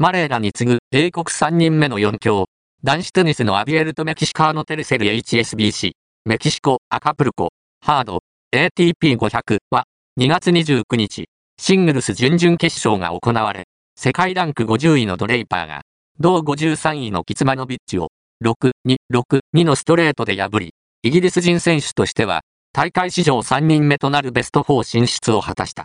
マレーラに次ぐ英国3人目の4強。男子テニスのアビエルとメキシカーノテルセル HSBC、メキシコ、アカプルコ、ハード、ATP500 は、2月29日、シングルス準々決勝が行われ、世界ランク50位のドレイパーが、同53位のキツマノビッチを、6、2、6、2のストレートで破り、イギリス人選手としては、大会史上3人目となるベスト4進出を果たした。